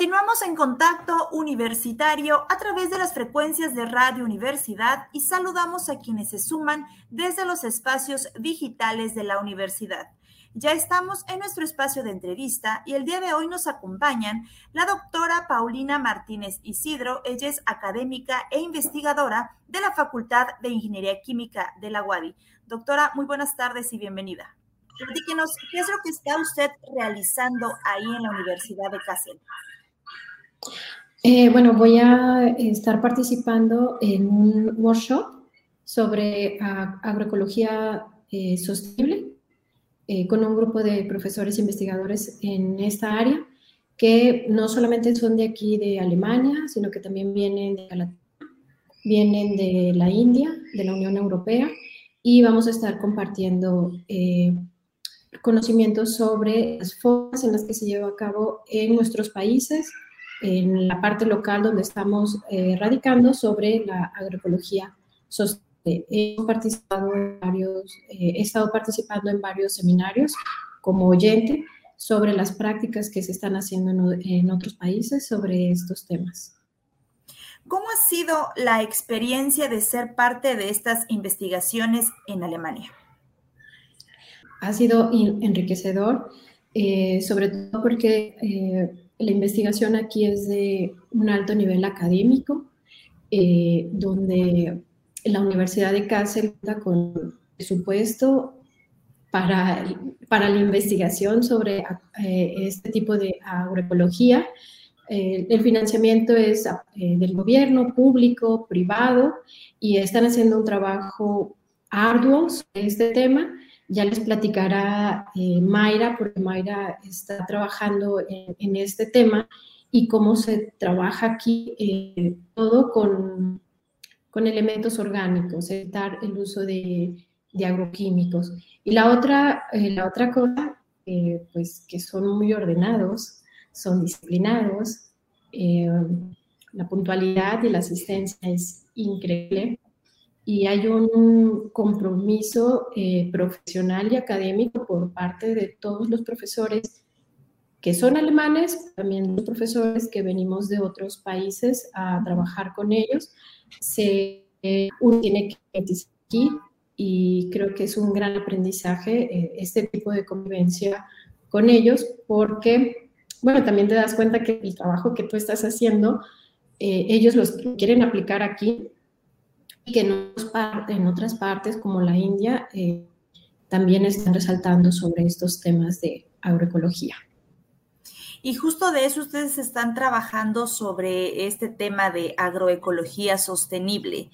Continuamos en contacto universitario a través de las frecuencias de Radio Universidad y saludamos a quienes se suman desde los espacios digitales de la universidad. Ya estamos en nuestro espacio de entrevista y el día de hoy nos acompañan la doctora Paulina Martínez Isidro. Ella es académica e investigadora de la Facultad de Ingeniería Química de la UADI. Doctora, muy buenas tardes y bienvenida. Díganos, ¿qué es lo que está usted realizando ahí en la Universidad de Kassel? Eh, bueno, voy a estar participando en un workshop sobre agroecología eh, sostenible eh, con un grupo de profesores e investigadores en esta área que no solamente son de aquí de Alemania, sino que también vienen de vienen de la India, de la Unión Europea, y vamos a estar compartiendo conocimientos sobre las formas en las que se lleva a cabo en nuestros países en la parte local donde estamos eh, radicando sobre la agroecología sostenible. He, participado en varios, eh, he estado participando en varios seminarios como oyente sobre las prácticas que se están haciendo en, en otros países sobre estos temas. ¿Cómo ha sido la experiencia de ser parte de estas investigaciones en Alemania? Ha sido enriquecedor, eh, sobre todo porque la investigación aquí es de un alto nivel académico, eh, donde la Universidad de Kassel cuenta con presupuesto para, para la investigación sobre eh, este tipo de agroecología. Eh, el financiamiento es del gobierno, público, privado, y están haciendo un trabajo arduo sobre este tema ya les platicará eh, Mayra, porque Mayra está trabajando en, este tema y cómo se trabaja aquí eh, todo con, con, elementos orgánicos, evitar el uso de, de agroquímicos. Y la otra, eh, la otra cosa, pues que son muy ordenados, son disciplinados, la puntualidad y la asistencia es increíble y hay un compromiso eh, profesional y académico por parte de todos los profesores que son alemanes, también los profesores que venimos de otros países a trabajar con ellos. Se, eh, uno tiene que aquí y creo que es un gran aprendizaje eh, este tipo de convivencia con ellos porque, bueno, también te das cuenta que el trabajo que tú estás haciendo, ellos los quieren aplicar aquí que en, otras partes como la India eh, también están resaltando sobre estos temas de agroecología. Y justo de eso ustedes están trabajando sobre este tema de agroecología sostenible.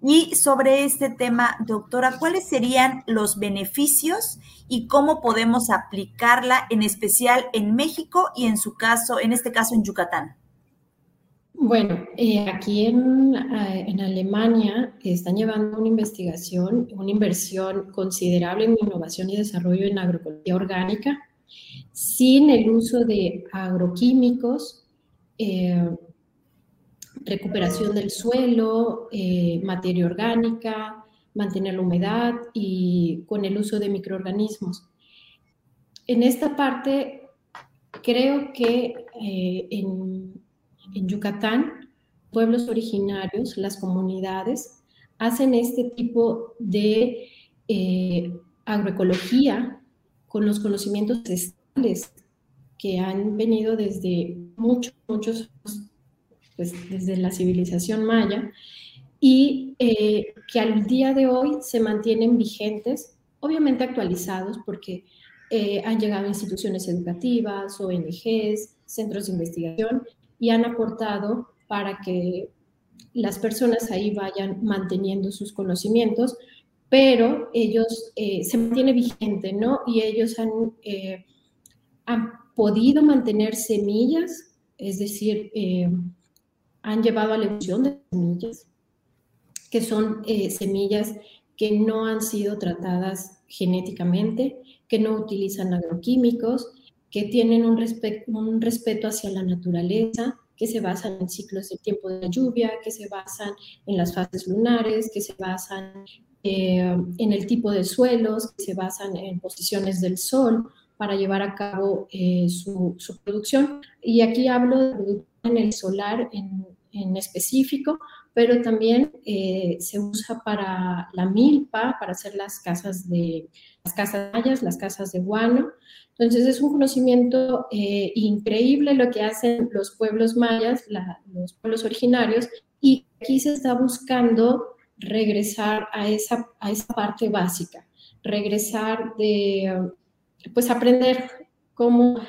Y sobre este tema, doctora, ¿cuáles serían los beneficios y cómo podemos aplicarla en especial en México y en su caso, en este caso en Yucatán? Bueno, eh, aquí en, eh, en, Alemania están llevando una investigación, una inversión considerable en innovación y desarrollo en agroecología orgánica, sin el uso de agroquímicos, eh, recuperación del suelo, materia orgánica, mantener la humedad y con el uso de microorganismos. En esta parte, creo que en en Yucatán, pueblos originarios, las comunidades, hacen este tipo de eh, agroecología con los conocimientos ancestrales que han venido desde muchos, muchos, pues desde la civilización maya y eh, que al día de hoy se mantienen vigentes, obviamente actualizados porque eh, han llegado instituciones educativas, ONGs, centros de investigación y han aportado para que las personas ahí vayan manteniendo sus conocimientos, pero ellos eh, se mantiene vigente, ¿no? Y ellos han, eh, han podido mantener semillas, es decir, eh, han llevado a la evolución de semillas, que son semillas que no han sido tratadas genéticamente, que no utilizan agroquímicos, que tienen un, respeto hacia la naturaleza, que se basan en ciclos de tiempo de lluvia, que se basan en las fases lunares, que se basan eh, en el tipo de suelos, que se basan en posiciones del sol. para llevar a cabo eh, su, producción. Y aquí hablo de producción en el solar en, en específico, pero también eh, se usa para la milpa, para hacer las casas de las casas mayas, las casas de guano. Entonces es un conocimiento eh, increíble lo que hacen los pueblos mayas, los pueblos originarios, y aquí se está buscando regresar a esa, a esa parte básica, regresar de, pues aprender cómo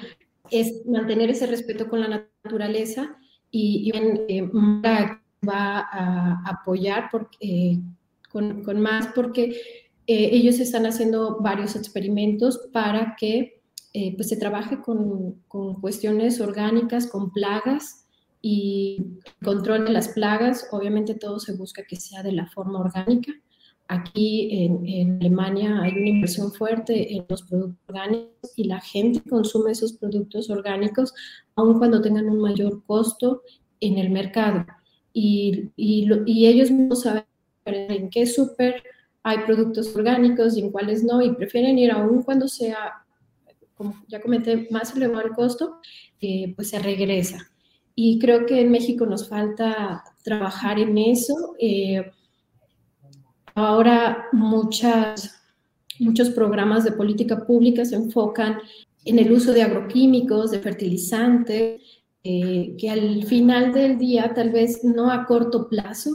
es mantener ese respeto con la naturaleza y, y eh, va a apoyar porque, con, con, más porque eh, ellos están haciendo varios experimentos para que eh, pues se trabaje con, con, cuestiones orgánicas, con plagas y control de las plagas. Obviamente todo se busca que sea de la forma orgánica. Aquí en, en, Alemania hay una inversión fuerte en los productos orgánicos y la gente consume esos productos orgánicos aun cuando tengan un mayor costo en el mercado y, y, ellos no saben en qué súper hay productos orgánicos y en cuáles no, y prefieren ir aún cuando sea, como ya comenté, más elevado el costo, eh, pues se regresa. Y creo que en México nos falta trabajar en eso. Eh, ahora muchas, muchos programas de política pública se enfocan en el uso de agroquímicos, de fertilizantes, eh, que al final del día, tal vez no a corto plazo,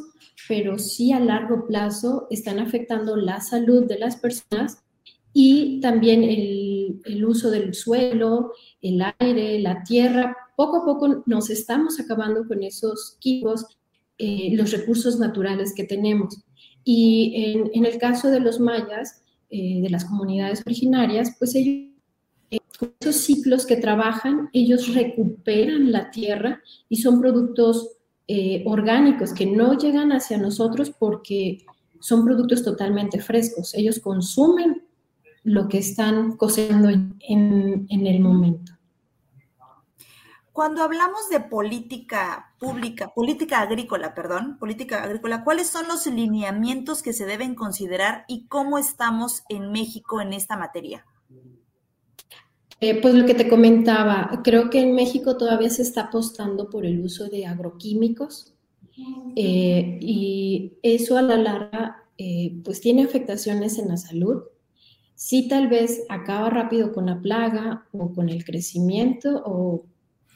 pero sí a largo plazo, están afectando la salud de las personas y también el, el uso del suelo, el aire, la tierra. Poco a poco nos estamos acabando con esos químicos, eh, los recursos naturales que tenemos. Y en, en el caso de los mayas, eh, de las comunidades originarias, pues ellos con esos ciclos que trabajan, ellos recuperan la tierra y son productos eh, orgánicos que no llegan hacia nosotros porque son productos totalmente frescos. Ellos consumen lo que están cosechando en, en el momento. Cuando hablamos de política pública, política agrícola, perdón, política agrícola, ¿cuáles son los lineamientos que se deben considerar y cómo estamos en México en esta materia? Eh, pues lo que te comentaba, creo que en México todavía se está apostando por el uso de agroquímicos eh, y eso a la larga eh, pues tiene afectaciones en la salud. Sí tal vez acaba rápido con la plaga o con el crecimiento o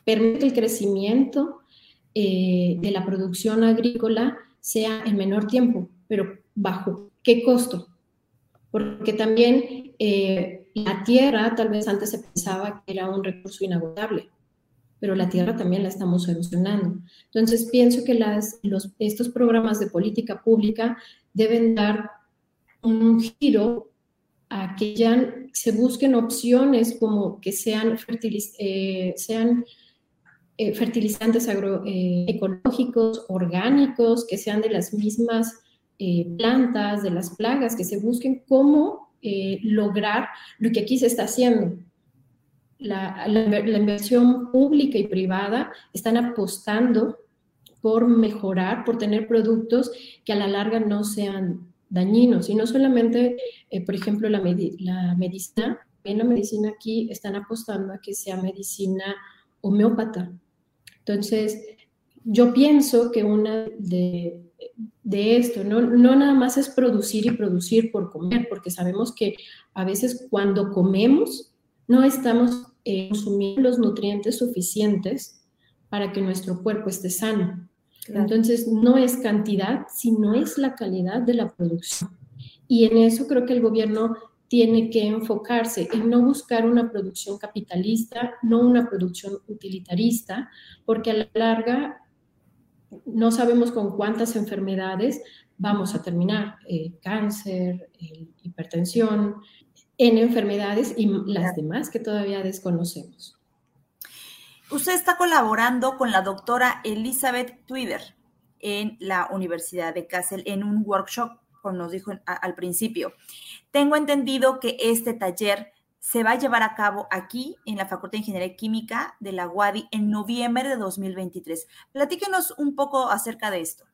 permite el crecimiento de la producción agrícola sea en menor tiempo, pero bajo qué costo. Porque también la tierra, tal vez antes se pensaba que era un recurso inagotable, pero la tierra también la estamos erosionando. Entonces, pienso que los, estos programas de política pública deben dar un giro a que ya se busquen opciones como que sean, eh, sean eh, fertilizantes agroecológicos, eh, orgánicos, que sean de las mismas plantas, de las plagas, que se busquen cómo eh, lograr lo que aquí se está haciendo. La, inversión pública y privada están apostando por mejorar, por tener productos que a la larga no sean dañinos. Y no solamente, eh, por ejemplo, la, la medicina, en la medicina aquí están apostando a que sea medicina homeópata. Entonces, yo pienso que una de, de esto, ¿no? no nada más es producir y producir por comer, porque sabemos que a veces cuando comemos no estamos eh, consumiendo los nutrientes suficientes para que nuestro cuerpo esté sano. Entonces, no es cantidad, sino es la calidad de la producción. Y en eso creo que el gobierno tiene que enfocarse en no buscar una producción capitalista, no una producción utilitarista, porque a la larga no sabemos con cuántas enfermedades vamos a terminar, eh, cáncer, hipertensión, en enfermedades y las demás que todavía desconocemos. Usted está colaborando con la doctora Elizabeth Twitter en la Universidad de Kassel en un workshop, como nos dijo al principio. Tengo entendido que este taller se va a llevar a cabo aquí en la Facultad de Ingeniería Química de la UADI en noviembre de 2023. Platíquenos un poco acerca de esto.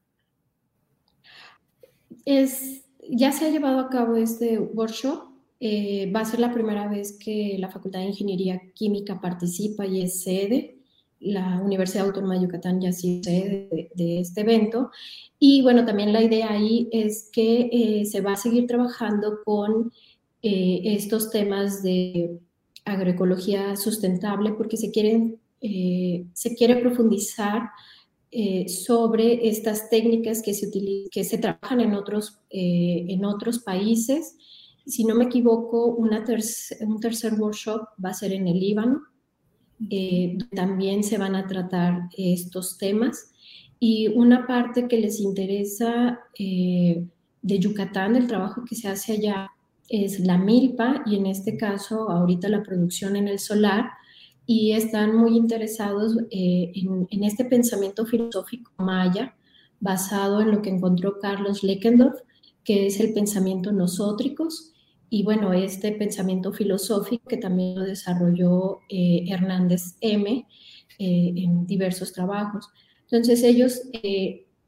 Es, ya se ha llevado a cabo este workshop Eh, va a ser la primera vez que la Facultad de Ingeniería Química participa y es sede. La Universidad Autónoma de Yucatán ya sí es sede de, este evento. Y bueno, también la idea ahí es que eh, se va a seguir trabajando con eh, estos temas de agroecología sustentable porque se, quieren, se quiere profundizar sobre estas técnicas que se, que se trabajan en otros, en otros países si no me equivoco, una un tercer workshop va a ser en el Líbano. Eh, también se van a tratar estos temas. Y una parte que les interesa eh, de Yucatán, del trabajo que se hace allá, es la milpa y en este caso ahorita la producción en el solar. Y están muy interesados eh, en, este pensamiento filosófico maya basado en lo que encontró Carlos Leckendorf, que es el pensamiento nosótricos y bueno, este pensamiento filosófico que también lo desarrolló eh, Hernández M eh, en diversos trabajos. Entonces ellos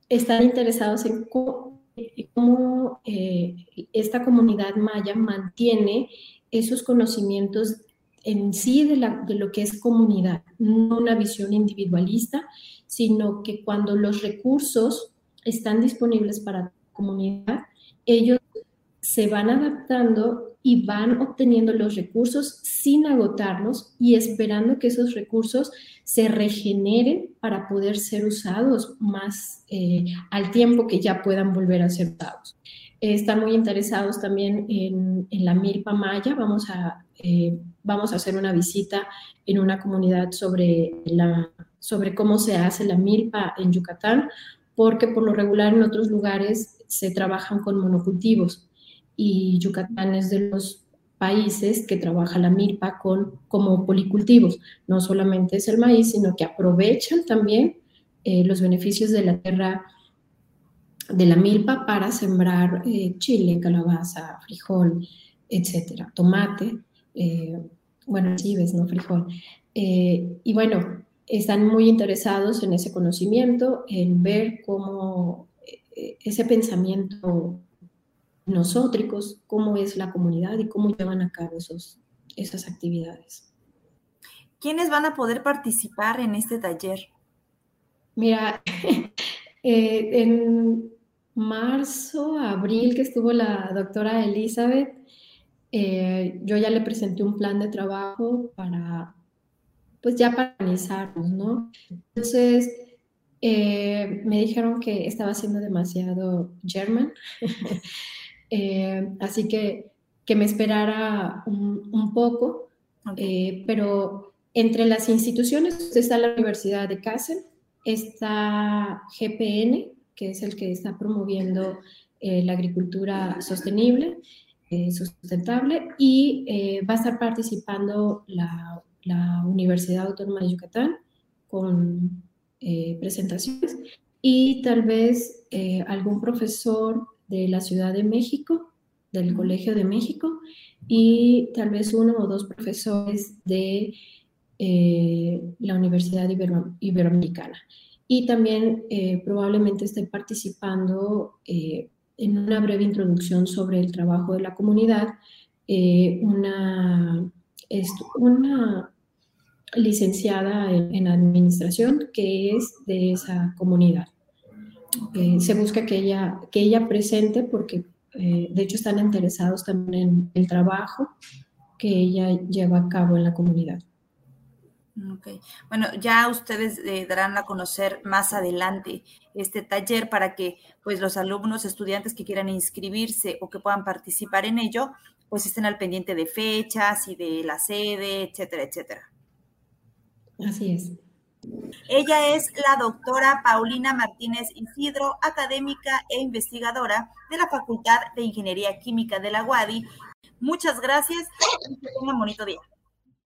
están interesados en cómo, esta comunidad maya mantiene esos conocimientos en sí de, lo que es comunidad, no una visión individualista, sino que cuando los recursos están disponibles para la comunidad, ellos se van adaptando y van obteniendo los recursos sin agotarlos y esperando que esos recursos se regeneren para poder ser usados más eh, al tiempo que ya puedan volver a ser usados. están muy interesados también en, la milpa maya. Vamos a, eh, vamos a hacer una visita en una comunidad sobre, la, sobre cómo se hace la milpa en Yucatán, porque por lo regular en otros lugares se trabajan con monocultivos y Yucatán es de los países que trabaja la milpa con, como policultivos. No solamente es el maíz, sino que aprovechan también eh, los beneficios de la tierra de la milpa para sembrar eh, chile, calabaza, frijol, etcétera, tomate, eh, bueno, chives, no frijol. y bueno, están muy interesados en ese conocimiento, en ver cómo ese pensamiento nosotros, cómo es la comunidad y cómo llevan a cabo esos, esas actividades. ¿Quiénes van a poder participar en este taller? Mira, eh, en marzo, abril que estuvo la doctora Elizabeth, eh, yo ya le presenté un plan de trabajo para, pues ya para organizarnos, ¿no? Entonces, eh, me dijeron que estaba haciendo demasiado German. Eh, así que que me esperara un, poco, eh, pero entre las instituciones está la Universidad de Kassel, está GPN, que es el que está promoviendo eh, la agricultura sostenible, sustentable, y va a estar participando la, la, Universidad Autónoma de Yucatán con presentaciones y tal vez algún profesor de la Ciudad de México, del Colegio de México, y tal vez uno o dos profesores de eh, la Universidad Iberoamericana. Y también eh, probablemente esté participando eh, en una breve introducción sobre el trabajo de la comunidad, una, una licenciada en administración que es de esa comunidad. Eh, se busca que ella, que ella presente porque eh, de hecho están interesados también en el trabajo que ella lleva a cabo en la comunidad. Okay. Bueno, ya ustedes eh, darán a conocer más adelante este taller para que pues los alumnos, estudiantes que quieran inscribirse o que puedan participar en ello, pues estén al pendiente de fechas y de la sede, etcétera, etcétera. Así es. Ella es la doctora Paulina Martínez Isidro, académica e investigadora de la Facultad de Ingeniería Química de la UADI. Muchas gracias y que tengan bonito día.